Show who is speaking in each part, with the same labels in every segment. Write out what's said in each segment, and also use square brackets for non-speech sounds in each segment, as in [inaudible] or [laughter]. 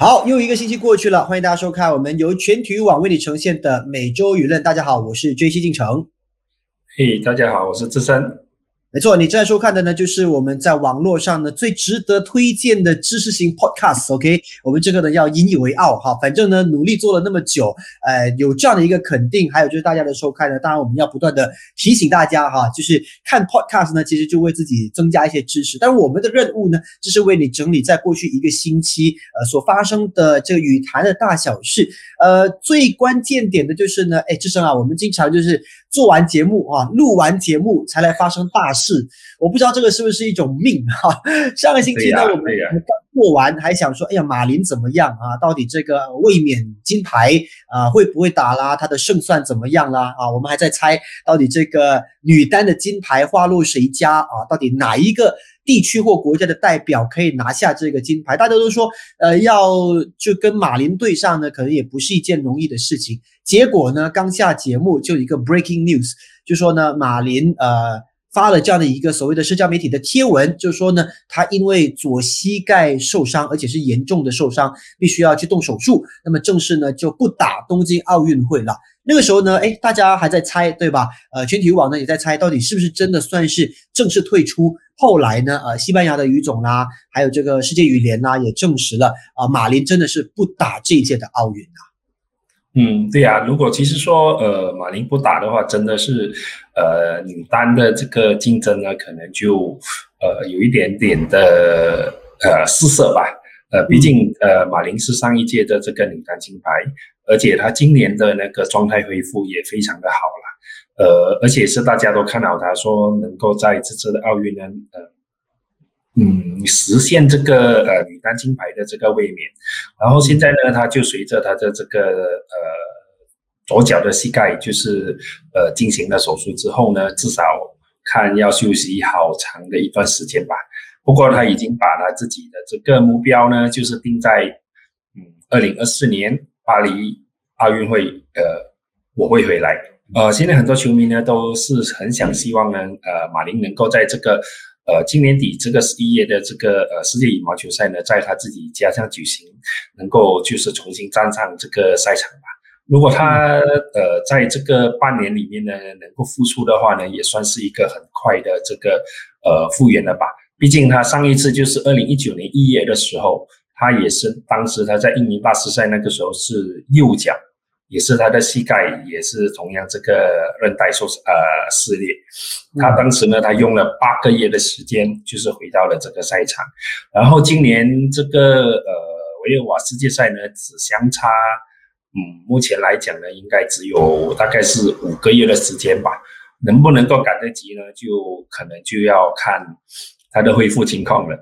Speaker 1: 好，又一个星期过去了，欢迎大家收看我们由全体育网为你呈现的每周舆论。大家好，我是追西进城。
Speaker 2: 嘿，大家好，我是志深。
Speaker 1: 没错，你正在收看的呢，就是我们在网络上呢最值得推荐的知识型 podcast。OK，我们这个呢要引以为傲哈。反正呢努力做了那么久，呃，有这样的一个肯定，还有就是大家的收看呢，当然我们要不断的提醒大家哈，就是看 podcast 呢，其实就为自己增加一些知识。但是我们的任务呢，就是为你整理在过去一个星期呃所发生的这个语坛的大小事。呃，最关键点的就是呢，哎，志生啊，我们经常就是做完节目啊，录完节目才来发生大。事，我不知道这个是不是一种命哈。[laughs] 上个星期呢，我们刚过完，还想说，哎呀，马林怎么样啊？到底这个卫冕金牌啊会不会打啦？他的胜算怎么样啦？啊，我们还在猜，到底这个女单的金牌花落谁家啊？到底哪一个地区或国家的代表可以拿下这个金牌？大家都说，呃，要就跟马林对上呢，可能也不是一件容易的事情。结果呢，刚下节目就一个 breaking news，就说呢，马林呃。发了这样的一个所谓的社交媒体的贴文，就说呢，他因为左膝盖受伤，而且是严重的受伤，必须要去动手术。那么正式呢就不打东京奥运会了。那个时候呢，哎，大家还在猜，对吧？呃，全体育网呢也在猜，到底是不是真的算是正式退出？后来呢，呃，西班牙的羽总啦，还有这个世界羽联啦，也证实了啊，马林真的是不打这一届的奥运啊。
Speaker 2: 嗯，对呀，如果其实说呃马林不打的话，真的是呃女单的这个竞争呢，可能就呃有一点点的呃失色吧。呃，毕竟呃马林是上一届的这个女单金牌，而且他今年的那个状态恢复也非常的好了。呃，而且是大家都看好他说能够在这次的奥运呢，呃。嗯，实现这个呃女单金牌的这个卫冕，然后现在呢，他就随着他的这个呃左脚的膝盖就是呃进行了手术之后呢，至少看要休息好长的一段时间吧。不过他已经把他自己的这个目标呢，就是定在嗯二零二四年巴黎奥运会呃我会回来。呃，现在很多球迷呢都是很想希望呢呃马林能够在这个。呃，今年底这个十一月的这个呃世界羽毛球赛呢，在他自己家乡举行，能够就是重新站上这个赛场吧。如果他呃在这个半年里面呢，能够复出的话呢，也算是一个很快的这个呃复原了吧。毕竟他上一次就是二零一九年一月的时候，他也是当时他在印尼大师赛那个时候是右脚。也是他的膝盖也是同样这个韧带受呃撕裂，他当时呢，他用了八个月的时间，就是回到了这个赛场。然后今年这个呃维尔瓦世界赛呢，只相差，嗯，目前来讲呢，应该只有大概是五个月的时间吧。能不能够赶得及呢？就可能就要看他的恢复情况了。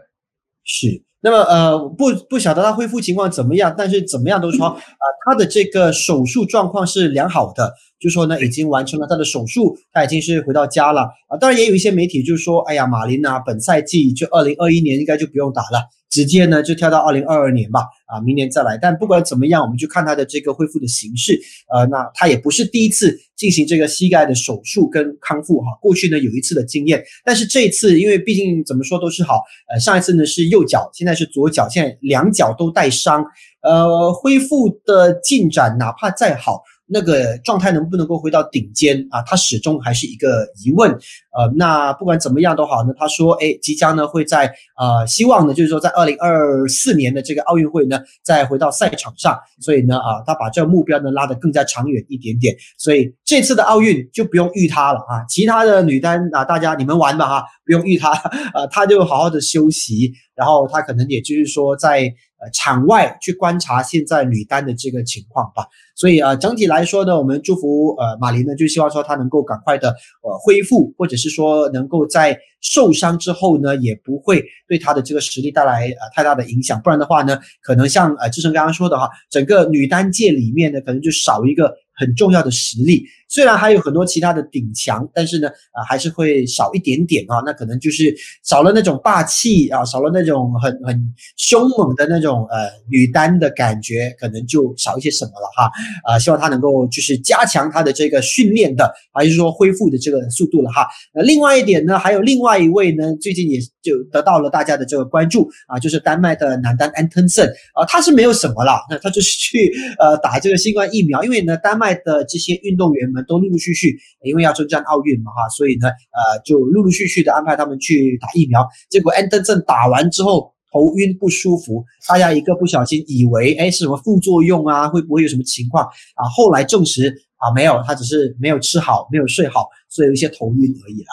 Speaker 1: 是。那么呃不不晓得他恢复情况怎么样，但是怎么样都说 [laughs] 啊，他的这个手术状况是良好的，就说呢已经完成了他的手术，他已经是回到家了啊。当然也有一些媒体就是说，哎呀，马林啊，本赛季就二零二一年应该就不用打了。直接呢就跳到二零二二年吧，啊，明年再来。但不管怎么样，我们就看他的这个恢复的形式。呃，那他也不是第一次进行这个膝盖的手术跟康复哈。过去呢有一次的经验，但是这一次因为毕竟怎么说都是好。呃，上一次呢是右脚，现在是左脚，现在两脚都带伤。呃，恢复的进展哪怕再好。那个状态能不能够回到顶尖啊？他始终还是一个疑问。呃，那不管怎么样都好呢。他说，哎，即将呢会在呃，希望呢就是说在二零二四年的这个奥运会呢再回到赛场上。所以呢啊，他把这个目标呢拉得更加长远一点点。所以这次的奥运就不用遇他了啊。其他的女单啊，大家你们玩吧哈，不用遇他啊，他就好好的休息。然后他可能也就是说在。呃，场外去观察现在女单的这个情况吧。所以啊，整体来说呢，我们祝福呃马林呢，就希望说她能够赶快的呃恢复，或者是说能够在受伤之后呢，也不会对她的这个实力带来呃太大的影响。不然的话呢，可能像呃志成刚刚说的哈，整个女单界里面呢，可能就少一个。很重要的实力，虽然还有很多其他的顶强，但是呢，啊，还是会少一点点啊。那可能就是少了那种霸气啊，少了那种很很凶猛的那种呃女单的感觉，可能就少一些什么了哈。啊，希望他能够就是加强他的这个训练的，还是说恢复的这个速度了哈。那另外一点呢，还有另外一位呢，最近也就得到了大家的这个关注啊，就是丹麦的男单安登森啊，他是没有什么了，那他就是去呃打这个新冠疫苗，因为呢，丹麦的这些运动员们都陆陆续续因为要征战奥运嘛哈，所以呢呃就陆陆续续的安排他们去打疫苗，结果安登森打完之后。头晕不舒服，大家一个不小心以为哎是什么副作用啊？会不会有什么情况啊？后来证实啊没有，他只是没有吃好，没有睡好，所以有一些头晕而已啦。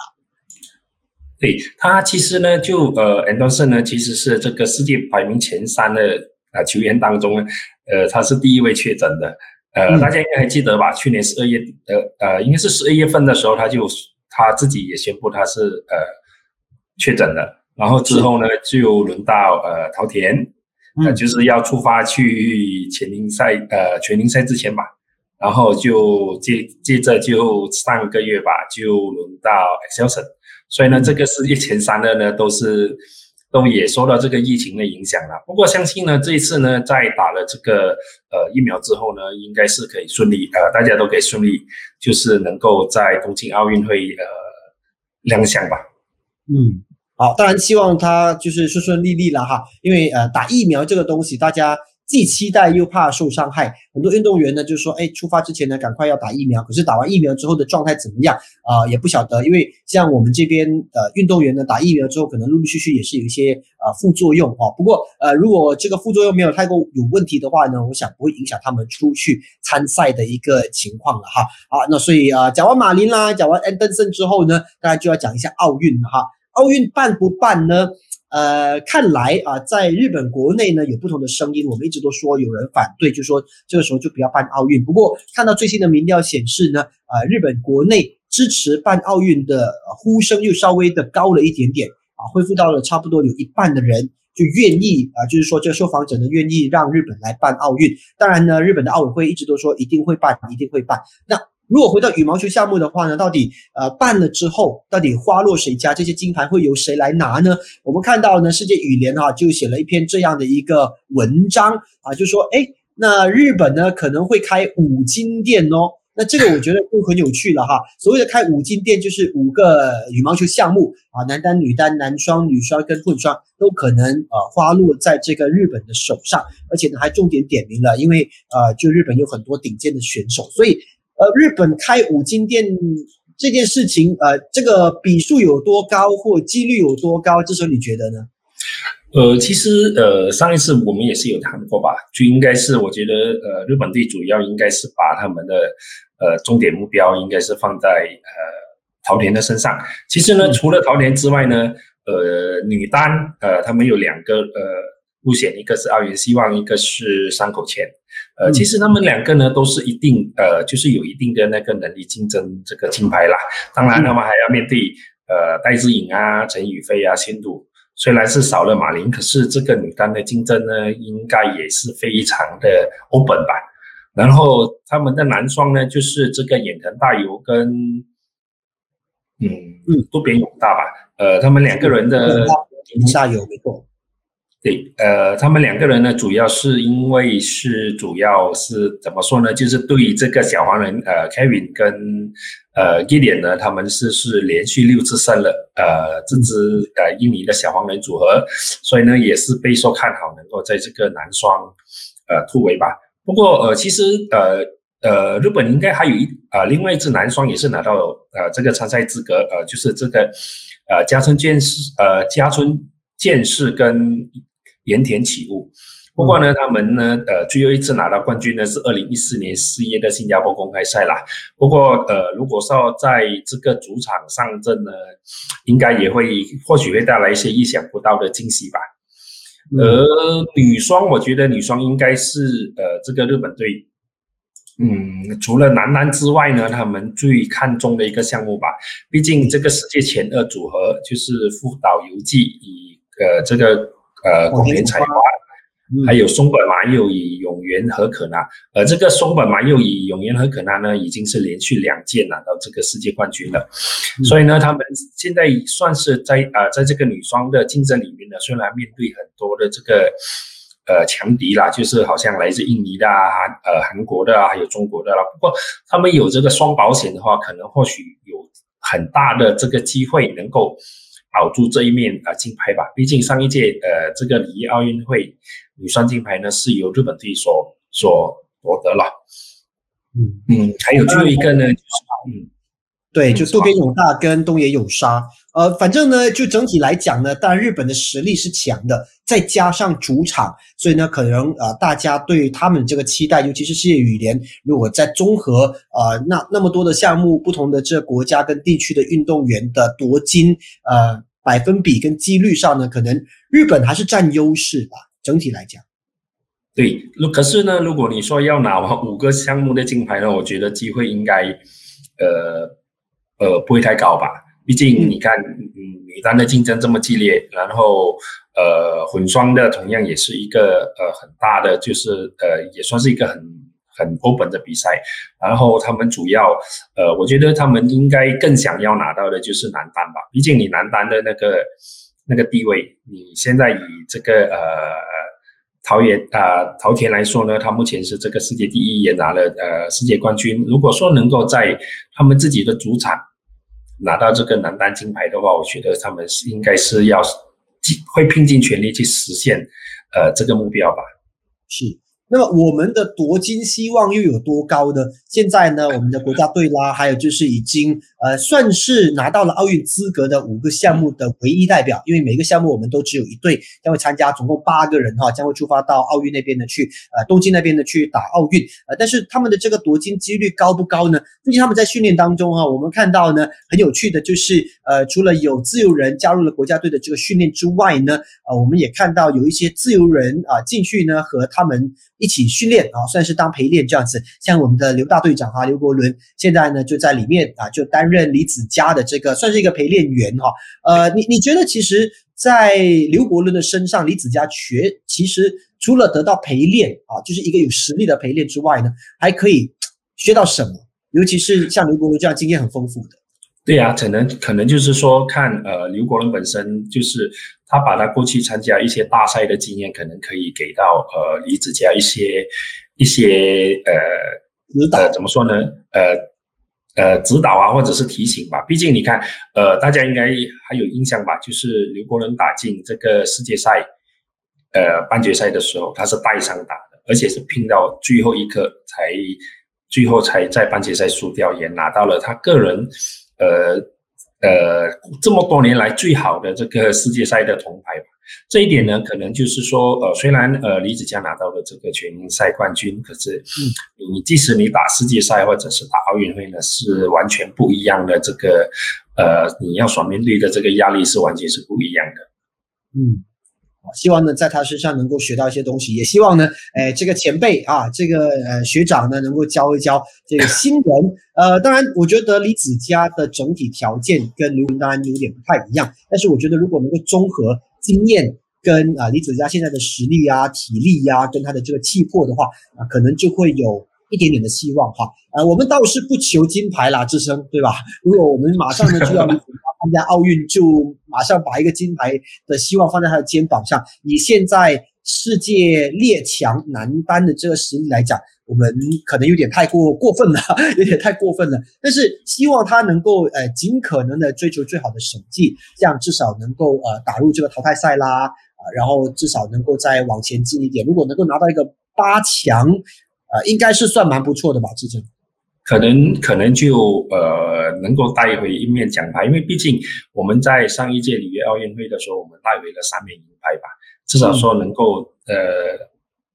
Speaker 2: 对他其实呢，就呃安德森呢，其实是这个世界排名前三的啊球员当中，呃他是第一位确诊的。呃，大家应该还记得吧？去年十二月呃呃应该是十二月份的时候，他就他自己也宣布他是呃确诊了。然后之后呢，就轮到呃桃田，呃就是要出发去全英赛，呃全英赛之前吧，然后就接接着就上个月吧，就轮到 Excelson，所以呢，这个世界前三的呢都是都也受到这个疫情的影响了。不过相信呢，这一次呢，在打了这个呃疫苗之后呢，应该是可以顺利，呃大家都可以顺利，就是能够在东京奥运会呃亮相吧。
Speaker 1: 嗯。好，当然希望他就是顺顺利利了哈，因为呃打疫苗这个东西，大家既期待又怕受伤害。很多运动员呢，就是说，哎，出发之前呢，赶快要打疫苗，可是打完疫苗之后的状态怎么样啊，也不晓得。因为像我们这边呃运动员呢，打疫苗之后，可能陆陆续续也是有一些呃副作用哦。不过呃，如果这个副作用没有太过有问题的话呢，我想不会影响他们出去参赛的一个情况了哈。好，那所以啊，讲完马林啦，讲完安登森之后呢，大家就要讲一下奥运了哈。奥运办不办呢？呃，看来啊，在日本国内呢有不同的声音。我们一直都说有人反对，就说这个时候就不要办奥运。不过看到最新的民调显示呢，呃，日本国内支持办奥运的呼声又稍微的高了一点点啊，恢复到了差不多有一半的人就愿意啊，就是说这个受访者呢愿意让日本来办奥运。当然呢，日本的奥委会一直都说一定会办，一定会办。那如果回到羽毛球项目的话呢，到底呃办了之后，到底花落谁家？这些金牌会由谁来拿呢？我们看到呢，世界羽联哈就写了一篇这样的一个文章啊，就说哎，那日本呢可能会开五金店哦。那这个我觉得就很有趣了哈。[coughs] 所谓的开五金店，就是五个羽毛球项目啊，男单、女单、男双、女双跟混双都可能呃花落在这个日本的手上，而且呢还重点点名了，因为呃就日本有很多顶尖的选手，所以。呃，日本开五金店这件事情，呃，这个比数有多高，或几率有多高？这时候你觉得呢？
Speaker 2: 呃，其实呃，上一次我们也是有谈过吧，就应该是我觉得呃，日本队主要应该是把他们的呃重点目标应该是放在呃桃田的身上。其实呢，除了桃田之外呢，呃，女单呃，他们有两个呃。路线一个是奥运希望，一个是山口茜。呃，其实他们两个呢都是一定呃，就是有一定的那个能力竞争这个金牌啦。当然，他们还要面对呃戴资颖啊、陈雨菲啊、仙度。虽然是少了马林，可是这个女单的竞争呢，应该也是非常的 open 吧。然后他们的男双呢，就是这个远藤大由跟嗯嗯渡边勇大吧。呃，他们两个人的
Speaker 1: 大由没错。
Speaker 2: 对，呃，他们两个人呢，主要是因为是主要是怎么说呢？就是对于这个小黄人，呃，Kevin 跟呃 Gideon 呢，他们是是连续六次胜了，呃，这支呃印尼的小黄人组合，所以呢，也是备受看好，能够在这个男双呃突围吧。不过呃，其实呃呃，日本应该还有一呃另外一支男双也是拿到呃这个参赛资格，呃，就是这个呃加村健士，呃加村健士跟。盐田启悟，不过呢，他们呢，呃，最后一次拿到冠军呢是二零一四年四月的新加坡公开赛啦。不过，呃，如果说在这个主场上阵呢，应该也会或许会带来一些意想不到的惊喜吧。而女双，我觉得女双应该是呃，这个日本队，嗯，除了男单之外呢，他们最看重的一个项目吧。毕竟这个世界前二组合就是福岛游纪以呃这个。呃，广田彩花，还有松本麻佑以永原和可娜，呃，这个松本麻佑以永原和可娜呢，已经是连续两届拿到这个世界冠军了。所以呢，他们现在算是在啊，在这个女双的竞争里面呢，虽然面对很多的这个呃强敌啦，就是好像来自印尼的啊、呃韩国的啊，还有中国的啦，不过他们有这个双保险的话，可能或许有很大的这个机会能够。保住这一面啊金牌吧。毕竟上一届呃这个里约奥运会女双金牌呢是由日本队所所夺得了。嗯嗯，还有最后一个呢，就是嗯。
Speaker 1: 对，就渡边勇大跟东野有沙，呃，反正呢，就整体来讲呢，当然日本的实力是强的，再加上主场，所以呢，可能呃，大家对他们这个期待，尤其是世界羽联，如果在综合呃那那么多的项目，不同的这国家跟地区的运动员的夺金，呃，百分比跟几率上呢，可能日本还是占优势吧。整体来讲，
Speaker 2: 对，可是呢，如果你说要拿完五个项目的金牌呢，我觉得机会应该，呃。呃，不会太高吧？毕竟你看，嗯，女单的竞争这么激烈，然后呃，混双的同样也是一个呃很大的，就是呃也算是一个很很 open 的比赛。然后他们主要呃，我觉得他们应该更想要拿到的就是男单吧。毕竟你男单的那个那个地位，你现在以这个呃桃园啊桃田来说呢，他目前是这个世界第一，也拿了呃世界冠军。如果说能够在他们自己的主场拿到这个男单金牌的话，我觉得他们是应该是要尽会拼尽全力去实现呃这个目标吧。
Speaker 1: 是。那么我们的夺金希望又有多高呢？现在呢，我们的国家队啦，还有就是已经呃算是拿到了奥运资格的五个项目的唯一代表，因为每个项目我们都只有一队将会参加，总共八个人哈，将会出发到奥运那边的去呃东京那边的去打奥运呃，但是他们的这个夺金几率高不高呢？最近他们在训练当中哈，我们看到呢很有趣的就是呃除了有自由人加入了国家队的这个训练之外呢，呃我们也看到有一些自由人啊进去呢和他们。一起训练啊，算是当陪练这样子。像我们的刘大队长哈，刘国伦现在呢就在里面啊，就担任李子嘉的这个算是一个陪练员哈。呃，你你觉得其实，在刘国伦的身上，李子嘉学其实除了得到陪练啊，就是一个有实力的陪练之外呢，还可以学到什么？尤其是像刘国伦这样经验很丰富的。
Speaker 2: 对呀，可能可能就是说，看呃刘国伦本身就是他把他过去参加一些大赛的经验，可能可以给到呃李子嘉一些一些呃
Speaker 1: 指导，
Speaker 2: 怎么说呢？呃呃指导啊，或者是提醒吧。毕竟你看，呃大家应该还有印象吧？就是刘国伦打进这个世界赛呃半决赛的时候，他是带伤打的，而且是拼到最后一刻才最后才在半决赛输掉，也拿到了他个人。呃呃，这么多年来最好的这个世界赛的铜牌吧，这一点呢，可能就是说，呃，虽然呃李子嘉拿到了这个全英赛冠军，可是，嗯，你即使你打世界赛或者是打奥运会呢，是完全不一样的这个，呃，你要所面对的这个压力是完全是不一样的，
Speaker 1: 嗯。希望呢，在他身上能够学到一些东西，也希望呢，哎，这个前辈啊，这个呃学长呢，能够教一教这个新人。呃，当然，我觉得李子嘉的整体条件跟刘云当然有点不太一样，但是我觉得如果能够综合经验跟啊李子嘉现在的实力啊、体力呀，跟他的这个气魄的话，啊，可能就会有一点点的希望哈。呃，我们倒是不求金牌啦，智生，对吧？如果我们马上呢就要。参加奥运就马上把一个金牌的希望放在他的肩膀上。你现在世界列强男单的这个实力来讲，我们可能有点太过过分了，[laughs] 有点太过分了。但是希望他能够呃尽可能的追求最好的成绩，这样至少能够呃打入这个淘汰赛啦，啊，然后至少能够再往前进一点。如果能够拿到一个八强，呃，应该是算蛮不错的吧，志珍。
Speaker 2: 可能可能就呃能够带回一面奖牌，因为毕竟我们在上一届里约奥运会的时候，我们带回了三面银牌吧，至少说能够呃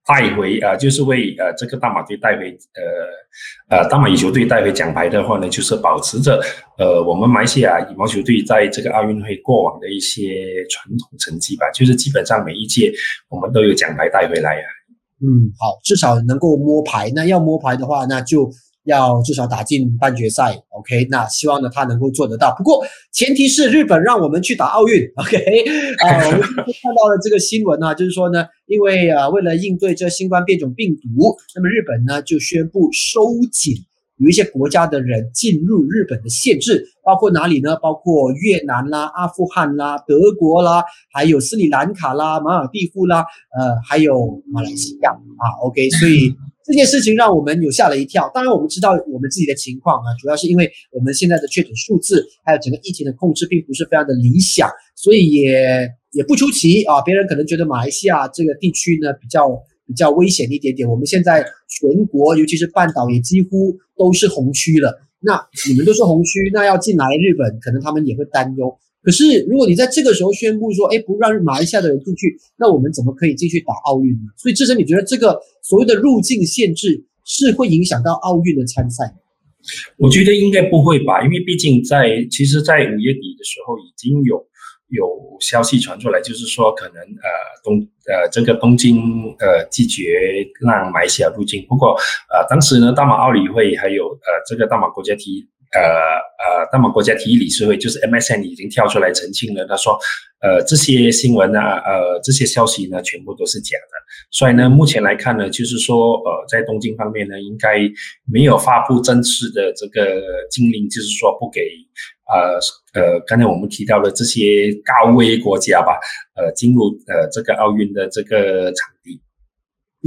Speaker 2: 带回啊，就是为呃这个大马队带回呃呃大马羽球队带回奖牌的话呢，就是保持着呃我们马来西亚羽毛球队在这个奥运会过往的一些传统成绩吧，就是基本上每一届我们都有奖牌带回来啊。
Speaker 1: 嗯，好，至少能够摸牌。那要摸牌的话，那就。要至少打进半决赛，OK？那希望呢他能够做得到。不过前提是日本让我们去打奥运，OK？啊，[laughs] 我们看到了这个新闻呢，就是说呢，因为啊为了应对这新冠变种病毒，那么日本呢就宣布收紧有一些国家的人进入日本的限制，包括哪里呢？包括越南啦、阿富汗啦、德国啦，还有斯里兰卡啦、马尔蒂夫啦，呃，还有马来西亚啊，OK？所以。这件事情让我们有吓了一跳。当然，我们知道我们自己的情况啊，主要是因为我们现在的确诊数字还有整个疫情的控制并不是非常的理想，所以也也不出奇啊。别人可能觉得马来西亚这个地区呢比较比较危险一点点。我们现在全国，尤其是半岛也几乎都是红区了。那你们都是红区，那要进来日本，可能他们也会担忧。可是，如果你在这个时候宣布说，哎，不让马来西亚的人进去，那我们怎么可以进去打奥运呢？所以，志成，你觉得这个所谓的入境限制是会影响到奥运的参赛？
Speaker 2: 我觉得应该不会吧，因为毕竟在其实，在五月底的时候已经有有消息传出来，就是说可能呃东呃这个东京呃拒绝让马来西亚入境。不过呃当时呢，大马奥理会还有呃这个大马国家体呃呃，那么国家体育理事会就是 MSN 已经跳出来澄清了，他说，呃，这些新闻呢，呃，这些消息呢，全部都是假的。所以呢，目前来看呢，就是说，呃，在东京方面呢，应该没有发布正式的这个禁令，就是说不给，呃呃，刚才我们提到的这些高危国家吧，呃，进入呃这个奥运的这个场地。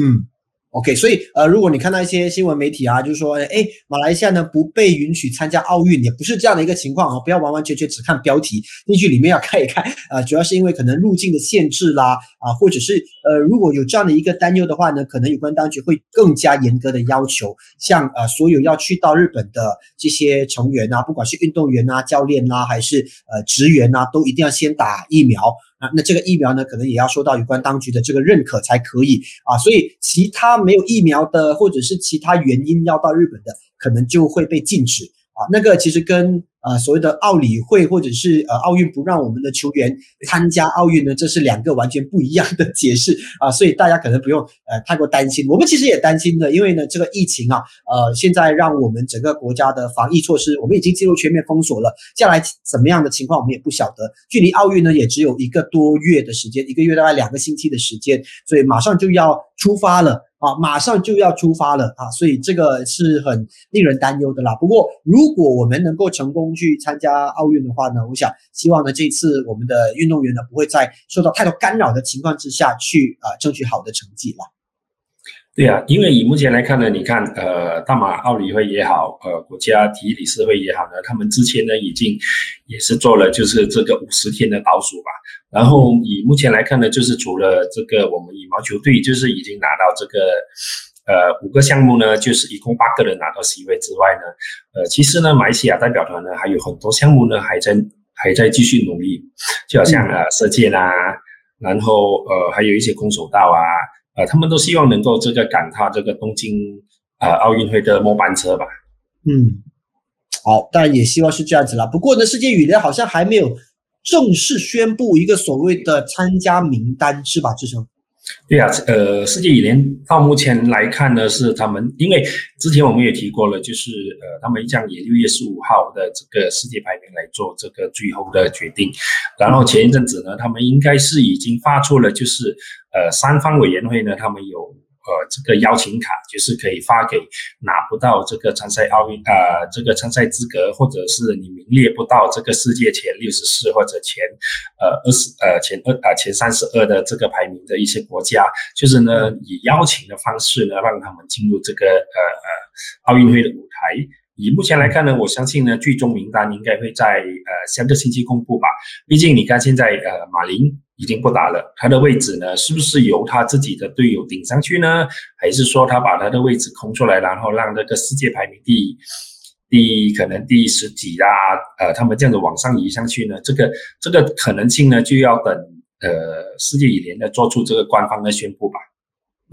Speaker 1: 嗯。OK，所以呃，如果你看到一些新闻媒体啊，就是说，哎，马来西亚呢不被允许参加奥运，也不是这样的一个情况啊，不要完完全全只看标题，进去里面要看一看啊，[laughs] 主要是因为可能入境的限制啦，啊，或者是呃，如果有这样的一个担忧的话呢，可能有关当局会更加严格的要求，像呃，所有要去到日本的这些成员啊，不管是运动员啊、教练啊，还是呃职员啊，都一定要先打疫苗。啊，那这个疫苗呢，可能也要受到有关当局的这个认可才可以啊，所以其他没有疫苗的，或者是其他原因要到日本的，可能就会被禁止啊。那个其实跟。呃，所谓的奥理会或者是呃奥运不让我们的球员参加奥运呢，这是两个完全不一样的解释啊，所以大家可能不用呃太过担心。我们其实也担心的，因为呢这个疫情啊，呃现在让我们整个国家的防疫措施，我们已经进入全面封锁了，下来怎么样的情况我们也不晓得。距离奥运呢也只有一个多月的时间，一个月大概两个星期的时间，所以马上就要出发了。啊，马上就要出发了啊，所以这个是很令人担忧的啦。不过，如果我们能够成功去参加奥运的话呢，我想希望呢，这次我们的运动员呢，不会在受到太多干扰的情况之下去啊，争取好的成绩了。
Speaker 2: 对啊，因为以目前来看呢，你看，呃，大马奥理会也好，呃，国家体育理事会也好呢，他们之前呢已经也是做了就是这个五十天的倒数吧。然后以目前来看呢，就是除了这个我们羽毛球队就是已经拿到这个呃五个项目呢，就是一共八个人拿到 C 位之外呢，呃，其实呢，马来西亚代表团呢还有很多项目呢还在还在继续努力，就好像呃射箭啊，然后呃还有一些空手道啊。啊，他们都希望能够这个赶他这个东京啊奥运会的末班车吧。
Speaker 1: 嗯，好，当然也希望是这样子啦。不过呢，世界羽联好像还没有正式宣布一个所谓的参加名单，是吧？志成。
Speaker 2: 对呀，呃，世界羽联到目前来看呢，是他们，因为之前我们也提过了，就是呃，他们将以六月十五号的这个世界排名来做这个最后的决定。然后前一阵子呢，他们应该是已经发出了，就是呃，三方委员会呢，他们有。呃，这个邀请卡就是可以发给拿不到这个参赛奥运啊，这个参赛资格，或者是你名列不到这个世界前六十四或者前呃二十呃前二啊前三十二的这个排名的一些国家，就是呢以邀请的方式呢让他们进入这个呃呃奥运会的舞台。以目前来看呢，我相信呢最终名单应该会在呃下个星期公布吧。毕竟你看现在呃马林。已经不打了，他的位置呢，是不是由他自己的队友顶上去呢？还是说他把他的位置空出来，然后让那个世界排名第第可能第十几啊，呃，他们这样子往上移上去呢？这个这个可能性呢，就要等呃世界羽联的做出这个官方的宣布吧。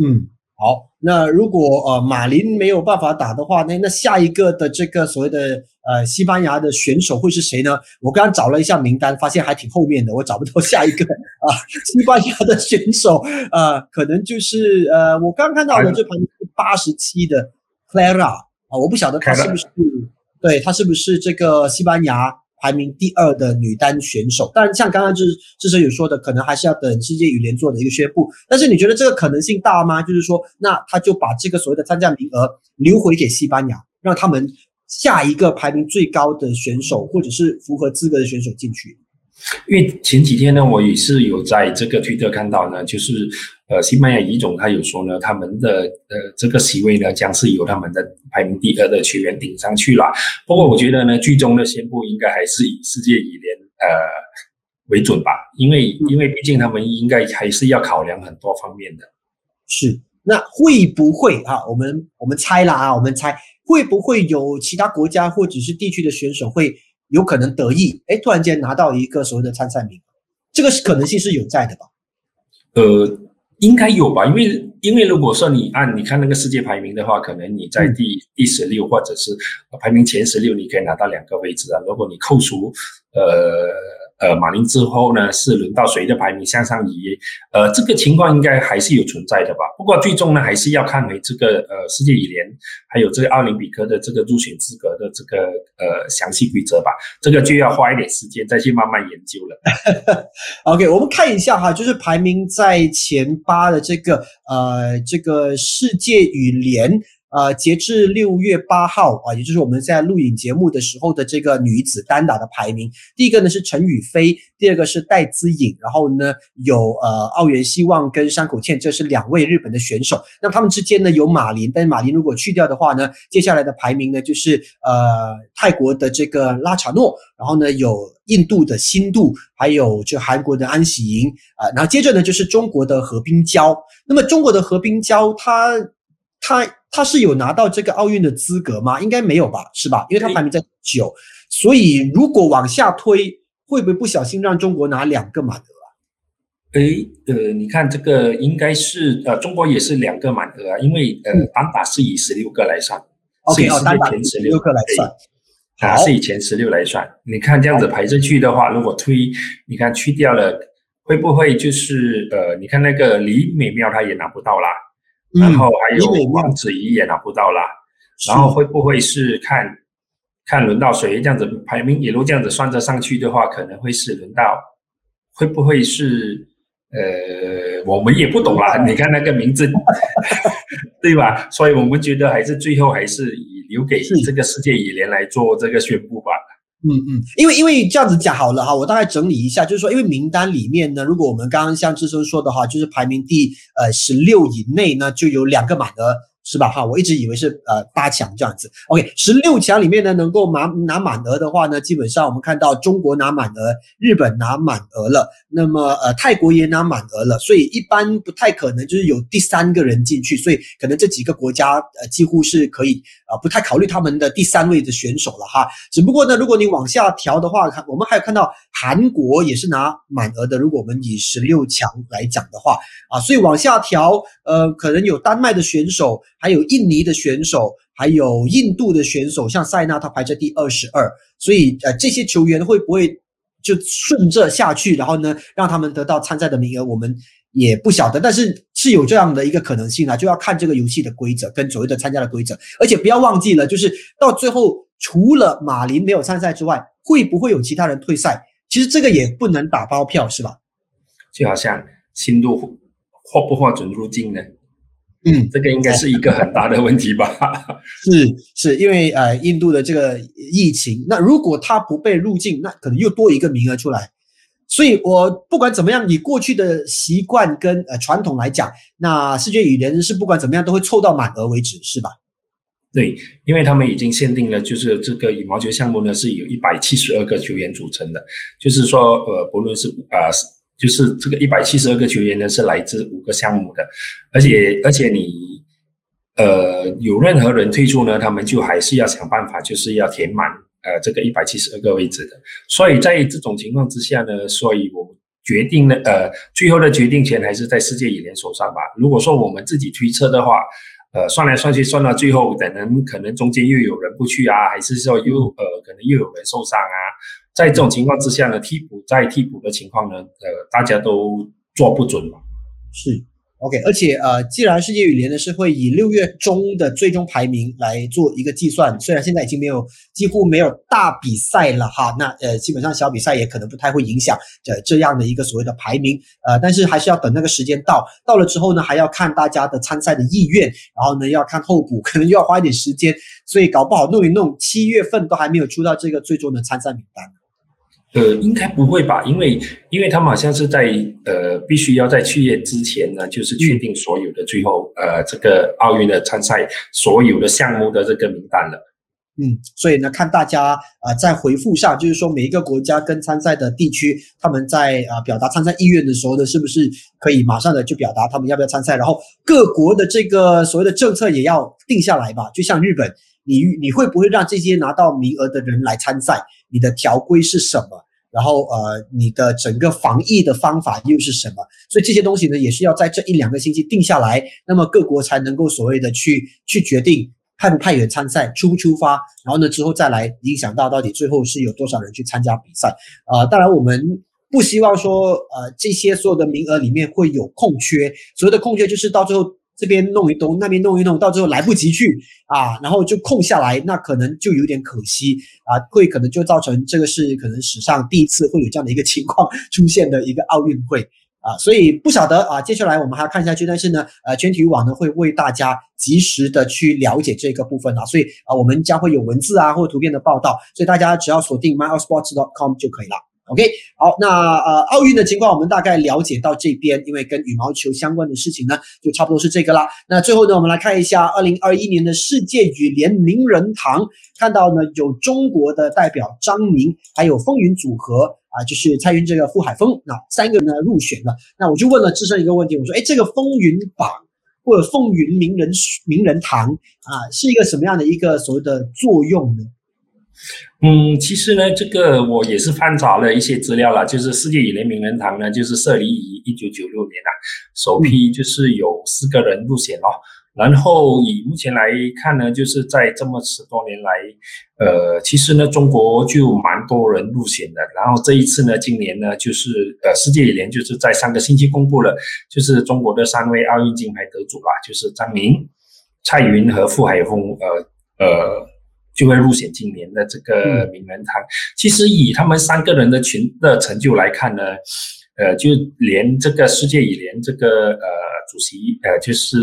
Speaker 1: 嗯。好，那如果呃马林没有办法打的话，那那下一个的这个所谓的呃西班牙的选手会是谁呢？我刚刚找了一下名单，发现还挺后面的，我找不到下一个啊。[laughs] 西班牙的选手呃，可能就是呃我刚看到的这排八十七的 Clara 啊，我不晓得他是不是对他是不是这个西班牙。排名第二的女单选手，但像刚刚就是志成有说的，可能还是要等世界羽联做的一个宣布。但是你觉得这个可能性大吗？就是说，那他就把这个所谓的参加名额留回给西班牙，让他们下一个排名最高的选手或者是符合资格的选手进去。
Speaker 2: 因为前几天呢，我也是有在这个推特看到呢，就是呃，西班牙乙总他有说呢，他们的呃这个席位呢，将是由他们的排名第二的球员顶上去了。不过我觉得呢，最终的宣布应该还是以世界羽联呃为准吧，因为因为毕竟他们应该还是要考量很多方面的。
Speaker 1: 是，那会不会啊？我们我们猜啦啊，我们猜会不会有其他国家或者是地区的选手会？有可能得意，哎，突然间拿到一个所谓的参赛名额，这个是可能性是有在的吧？
Speaker 2: 呃，应该有吧，因为因为如果说你按你看那个世界排名的话，可能你在第第十六或者是排名前十六，你可以拿到两个位置啊。如果你扣除呃。呃，马林之后呢，是轮到谁的排名向上移？呃，这个情况应该还是有存在的吧。不过最终呢，还是要看回这个呃世界羽联还有这个奥林匹克的这个入选资格的这个呃详细规则吧。这个就要花一点时间再去慢慢研究了。[laughs]
Speaker 1: OK，我们看一下哈，就是排名在前八的这个呃这个世界羽联。呃，截至六月八号啊，也就是我们在录影节目的时候的这个女子单打的排名，第一个呢是陈雨菲，第二个是戴资颖，然后呢有呃奥原希望跟山口茜，这是两位日本的选手。那他们之间呢有马林，但是马林如果去掉的话呢，接下来的排名呢就是呃泰国的这个拉查诺，然后呢有印度的新度，还有就韩国的安喜莹啊，然后接着呢就是中国的何冰娇。那么中国的何冰娇，她她。他是有拿到这个奥运的资格吗？应该没有吧，是吧？因为他排名在九，所以如果往下推，会不会不小心让中国拿两个满额啊？
Speaker 2: 诶，呃，你看这个应该是呃，中国也是两个满额啊，因为呃，单打是以十六个来算
Speaker 1: ，OK，单打前
Speaker 2: 十六
Speaker 1: 个来算，
Speaker 2: 啊，是以前十六来算。你看这样子排进去的话，如果推，你看去掉了，会不会就是呃，你看那个李美妙她也拿不到啦。然后还有王子怡也拿不到啦，然后会不会是看看轮到谁这样子排名一路这样子算着上去的话，可能会是轮到会不会是呃我们也不懂啦，你看那个名字 [laughs] 对吧？所以我们觉得还是最后还是以留给这个世界羽联来做这个宣布吧。
Speaker 1: 嗯嗯，因为因为这样子讲好了哈，我大概整理一下，就是说，因为名单里面呢，如果我们刚刚像志生说的话，就是排名第呃十六以内呢，就有两个满额。是吧？哈，我一直以为是呃八强这样子。OK，十六强里面呢，能够拿拿满额的话呢，基本上我们看到中国拿满额，日本拿满额了，那么呃泰国也拿满额了，所以一般不太可能就是有第三个人进去，所以可能这几个国家呃几乎是可以啊不太考虑他们的第三位的选手了哈。只不过呢，如果你往下调的话，看我们还有看到韩国也是拿满额的。如果我们以十六强来讲的话啊，所以往下调呃可能有丹麦的选手。还有印尼的选手，还有印度的选手，像塞纳他排在第二十二，所以呃这些球员会不会就顺着下去，然后呢让他们得到参赛的名额，我们也不晓得，但是是有这样的一个可能性啊，就要看这个游戏的规则跟所谓的参加的规则，而且不要忘记了，就是到最后除了马林没有参赛之外，会不会有其他人退赛？其实这个也不能打包票，是吧？
Speaker 2: 就好像新度获不获准入境呢？
Speaker 1: 嗯，
Speaker 2: 这个应该是一个很大的问题吧？
Speaker 1: 是是，因为呃，印度的这个疫情，那如果他不被入境，那可能又多一个名额出来。所以我不管怎么样，以过去的习惯跟呃传统来讲，那世界羽联是不管怎么样都会凑到满额为止，是吧？
Speaker 2: 对，因为他们已经限定了，就是这个羽毛球项目呢是有一百七十二个球员组成的，就是说呃，不论是啊。就是这个一百七十二个球员呢，是来自五个项目的，而且而且你，呃，有任何人退出呢，他们就还是要想办法，就是要填满呃这个一百七十二个位置的。所以在这种情况之下呢，所以我们决定呢，呃，最后的决定权还是在世界羽联手上吧。如果说我们自己推测的话，呃，算来算去算到最后，可能可能中间又有人不去啊，还是说又呃可能又有人受伤啊。在这种情况之下呢，替补在替补的情况呢，呃，大家都做不准嘛。
Speaker 1: 是，OK，而且呃，既然世界羽联呢是会以六月中的最终排名来做一个计算，虽然现在已经没有几乎没有大比赛了哈，那呃，基本上小比赛也可能不太会影响这这样的一个所谓的排名，呃，但是还是要等那个时间到，到了之后呢，还要看大家的参赛的意愿，然后呢要看候补，可能又要花一点时间，所以搞不好弄一弄，七月份都还没有出到这个最终的参赛名单。
Speaker 2: 呃，应该不会吧？因为因为他们好像是在呃，必须要在去月之前呢，就是确定所有的最后呃这个奥运的参赛所有的项目的这个名单了。
Speaker 1: 嗯，所以呢，看大家啊在回复上，就是说每一个国家跟参赛的地区，他们在啊表达参赛意愿的时候呢，是不是可以马上的就表达他们要不要参赛？然后各国的这个所谓的政策也要定下来吧。就像日本，你你会不会让这些拿到名额的人来参赛？你的条规是什么？然后呃，你的整个防疫的方法又是什么？所以这些东西呢，也是要在这一两个星期定下来，那么各国才能够所谓的去去决定。派不派员参赛，出不出发，然后呢之后再来影响到到底最后是有多少人去参加比赛啊？当然我们不希望说呃这些所有的名额里面会有空缺，所谓的空缺就是到最后这边弄一弄，那边弄一弄，到最后来不及去啊，然后就空下来，那可能就有点可惜啊，会可能就造成这个是可能史上第一次会有这样的一个情况出现的一个奥运会。啊，所以不晓得啊，接下来我们还要看下去，但是呢，呃，全体育网呢会为大家及时的去了解这个部分啊，所以啊，我们将会有文字啊或图片的报道，所以大家只要锁定 myo sports dot com 就可以了。OK，好，那呃，奥运的情况我们大概了解到这边，因为跟羽毛球相关的事情呢，就差不多是这个啦。那最后呢，我们来看一下二零二一年的世界羽联名人堂，看到呢有中国的代表张宁，还有风云组合。啊，就是蔡云这个傅海峰，那三个人呢入选了。那我就问了智深一个问题，我说，哎，这个风云榜或者风云名人名人堂啊，是一个什么样的一个所谓的作用呢？
Speaker 2: 嗯，其实呢，这个我也是翻找了一些资料了，就是世界羽联名人堂呢，就是设立于一九九六年啊，首批就是有四个人入选哦。然后以目前来看呢，就是在这么十多年来，呃，其实呢，中国就蛮多人入选的。然后这一次呢，今年呢，就是呃，世界羽联就是在上个星期公布了，就是中国的三位奥运金牌得主啦，就是张宁、蔡云和傅海峰，呃呃，就会入选今年的这个名人堂。其实以他们三个人的群的成就来看呢，呃，就连这个世界羽联这个呃主席呃就是。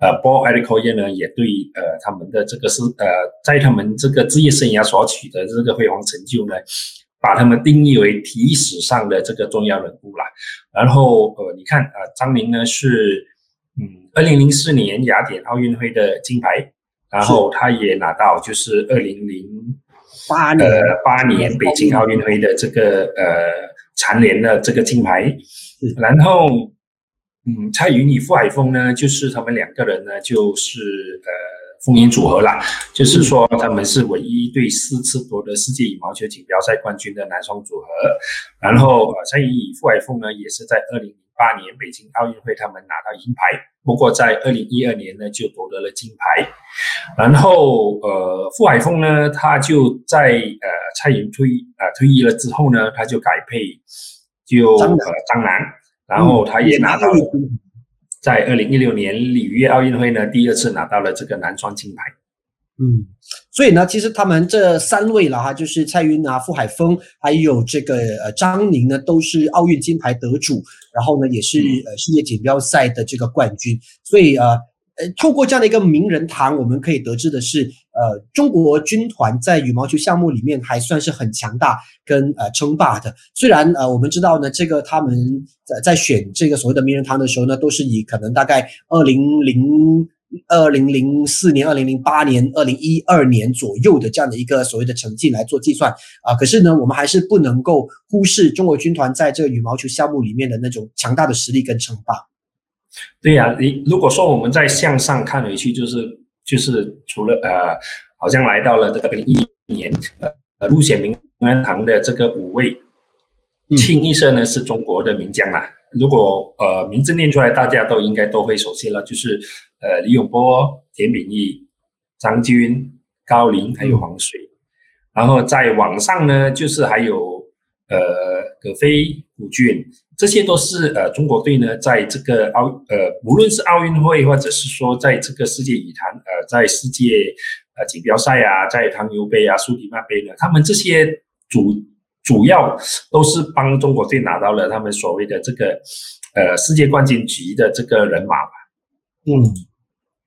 Speaker 2: 呃 e r i c o y 呢，也对呃他们的这个是呃，在他们这个职业生涯所取得这个辉煌成就呢，把他们定义为体育史上的这个重要人物了。然后呃，你看呃，张宁呢是嗯，二零零四年雅典奥运会的金牌，然后他也拿到就是二零零
Speaker 1: 八年
Speaker 2: 呃八年北京奥运会的这个呃蝉联的这个金牌，然后。嗯，蔡云与傅海峰呢，就是他们两个人呢，就是呃风云组合啦，就是说他们是唯一对四次夺得世界羽毛球锦标赛冠军的男双组合。然后呃，蔡云与傅海峰呢，也是在二零零八年北京奥运会他们拿到银牌，不过在二零一二年呢就夺得了金牌。然后呃，傅海峰呢，他就在呃蔡云退呃退役了之后呢，他就改配就呃张楠。然后他也拿到了，在二零一六年里约奥运会呢，第二次拿到了这个男双金牌。
Speaker 1: 嗯，所以呢，其实他们这三位了哈，就是蔡云啊、傅海峰，还有这个呃张宁呢，都是奥运金牌得主，然后呢，也是呃世界锦标赛的这个冠军。所以呃。呃，透过这样的一个名人堂，我们可以得知的是，呃，中国军团在羽毛球项目里面还算是很强大跟呃称霸的。虽然呃，我们知道呢，这个他们在在选这个所谓的名人堂的时候呢，都是以可能大概二零零二零零四年、二零零八年、二零一二年左右的这样的一个所谓的成绩来做计算啊。可是呢，我们还是不能够忽视中国军团在这个羽毛球项目里面的那种强大的实力跟称霸。
Speaker 2: 对呀，你如果说我们再向上看回去，就是就是除了呃，好像来到了这个一年，呃，入选名人堂的这个五位，清一色呢是中国的名将啦。如果呃名字念出来，大家都应该都会熟悉了，就是呃李永波、田秉义、张军、高林还有黄水。然后在网上呢，就是还有呃葛飞、古俊。这些都是呃中国队呢，在这个奥呃无论是奥运会或者是说在这个世界羽坛呃在世界呃锦标赛啊，在唐牛杯啊、苏迪曼杯呢，他们这些主主要都是帮中国队拿到了他们所谓的这个呃世界冠军级的这个人马吧。
Speaker 1: 嗯，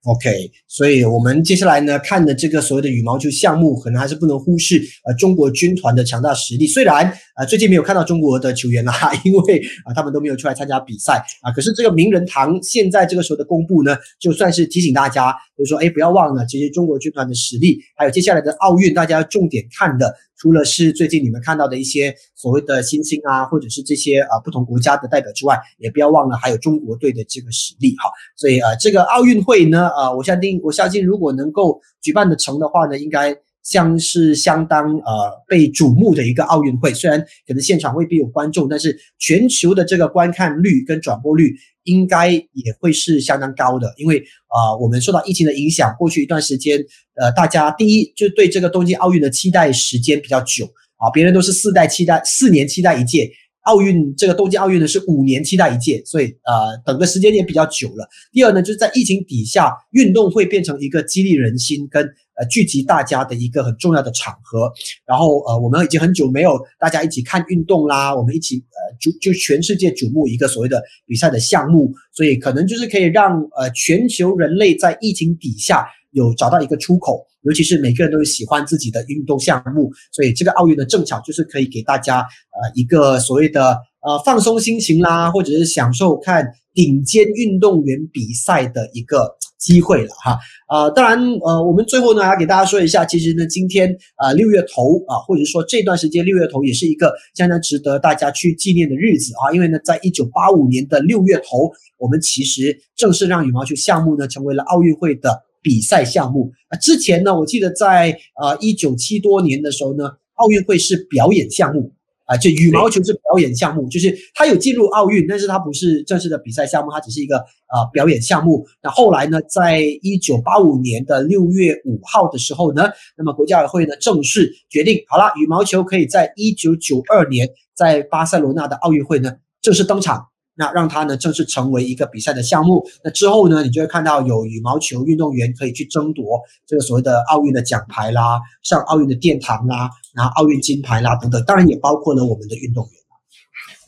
Speaker 1: OK，所以我们接下来呢看的这个所谓的羽毛球项目，可能还是不能忽视呃中国军团的强大实力。虽然啊最近没有看到中国的球员啦，[laughs] 因为啊他们都没有出来参加比赛啊，可是这个名人堂现在这个时候的公布呢，就算是提醒大家，就是说哎不要忘了，其实中国军团的实力，还有接下来的奥运，大家要重点看的。除了是最近你们看到的一些所谓的新星啊，或者是这些啊不同国家的代表之外，也不要忘了还有中国队的这个实力哈。所以啊，这个奥运会呢，啊，我相信我相信如果能够举办的成的话呢，应该像是相当呃被瞩目的一个奥运会。虽然可能现场未必有观众，但是全球的这个观看率跟转播率。应该也会是相当高的，因为啊，我们受到疫情的影响，过去一段时间，呃，大家第一就对这个东京奥运的期待时间比较久啊，别人都是四代期待四年期待一届，奥运这个东京奥运呢是五年期待一届，所以呃，等的时间也比较久了。第二呢，就是在疫情底下，运动会变成一个激励人心跟呃。聚集大家的一个很重要的场合，然后呃，我们已经很久没有大家一起看运动啦，我们一起呃就就全世界瞩目一个所谓的比赛的项目，所以可能就是可以让呃全球人类在疫情底下有找到一个出口，尤其是每个人都喜欢自己的运动项目，所以这个奥运呢正巧就是可以给大家呃一个所谓的呃放松心情啦，或者是享受看顶尖运动员比赛的一个。机会了哈，呃，当然，呃，我们最后呢，要给大家说一下，其实呢，今天啊，六月头啊，或者说这段时间六月头也是一个相当值得大家去纪念的日子啊，因为呢，在一九八五年的六月头，我们其实正式让羽毛球项目呢成为了奥运会的比赛项目啊。之前呢，我记得在啊一九七多年的时候呢，奥运会是表演项目。啊，就羽毛球是表演项目，就是它有进入奥运，但是它不是正式的比赛项目，它只是一个啊表演项目。那后来呢，在一九八五年的六月五号的时候呢，那么国家奥委会呢正式决定，好了，羽毛球可以在一九九二年在巴塞罗那的奥运会呢正式登场。那让它呢正式成为一个比赛的项目。那之后呢，你就会看到有羽毛球运动员可以去争夺这个所谓的奥运的奖牌啦，上奥运的殿堂啦，拿奥运金牌啦等等。当然也包括了我们的运动员。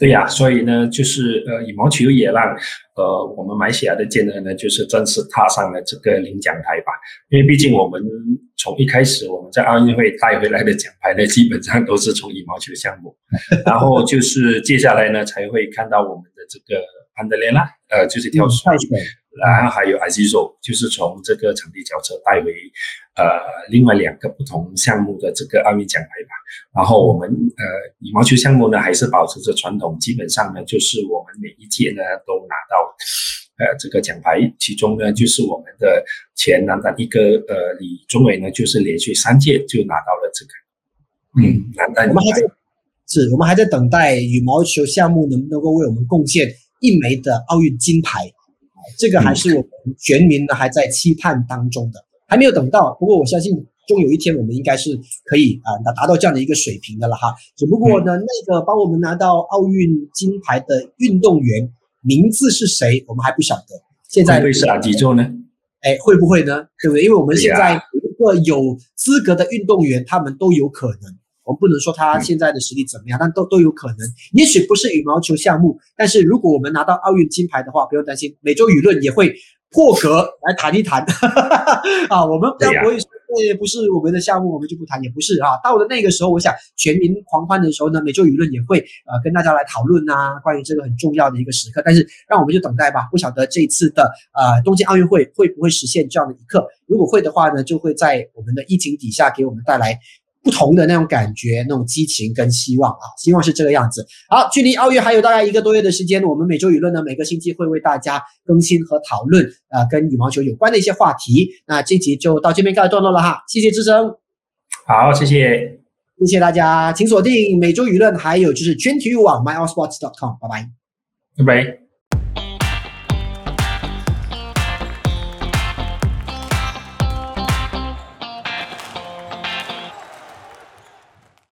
Speaker 2: 对呀，所以呢，就是呃，羽毛球也让呃我们马来西亚的健儿呢，就是正式踏上了这个领奖台吧。因为毕竟我们从一开始我们在奥运会带回来的奖牌呢，基本上都是从羽毛球项目，然后就是接下来呢才会看到我们的这个安德烈拉，呃，就是跳水，然后还有 Azizo，就是从这个场地脚车带回。呃，另外两个不同项目的这个奥运奖牌吧。然后我们呃羽毛球项目呢，还是保持着传统，基本上呢，就是我们每一届呢都拿到呃这个奖牌。其中呢，就是我们的前男单一个呃李宗伟呢，就是连续三届就拿到了这个嗯男单。
Speaker 1: 我们还在是，我们还在等待羽毛球项目能不能够为我们贡献一枚的奥运金牌。这个还是我们全民呢还在期盼当中的。还没有等到，不过我相信终有一天我们应该是可以啊达达到这样的一个水平的了哈。只不过呢，那个帮我们拿到奥运金牌的运动员名字是谁，我们还不晓得。现在
Speaker 2: 会是哪几座呢？
Speaker 1: 哎，会不会呢？对不对？因为我们现在一个有资格的运动员，他们都有可能。我们不能说他现在的实力怎么样，但都都有可能。也许不是羽毛球项目，但是如果我们拿到奥运金牌的话，不用担心，美洲舆论也会。破格来谈一谈 [laughs] 啊！我们不要不会说，这不是我们的项目，我们就不谈，也不是啊。到了那个时候，我想全民狂欢的时候呢，美洲舆论也会呃跟大家来讨论啊，关于这个很重要的一个时刻。但是让我们就等待吧，不晓得这次的呃东京奥运会会不会实现这样的一刻。如果会的话呢，就会在我们的疫情底下给我们带来。不同的那种感觉，那种激情跟希望啊，希望是这个样子。好，距离奥运还有大概一个多月的时间，我们每周舆论呢，每个星期会为大家更新和讨论啊，跟羽毛球有关的一些话题。那这集就到这边告一段落了哈，谢谢志生。
Speaker 2: 好，谢谢，
Speaker 1: 谢谢大家，请锁定每周舆论，还有就是全体育网 myallsports.com，拜拜，
Speaker 2: 拜拜。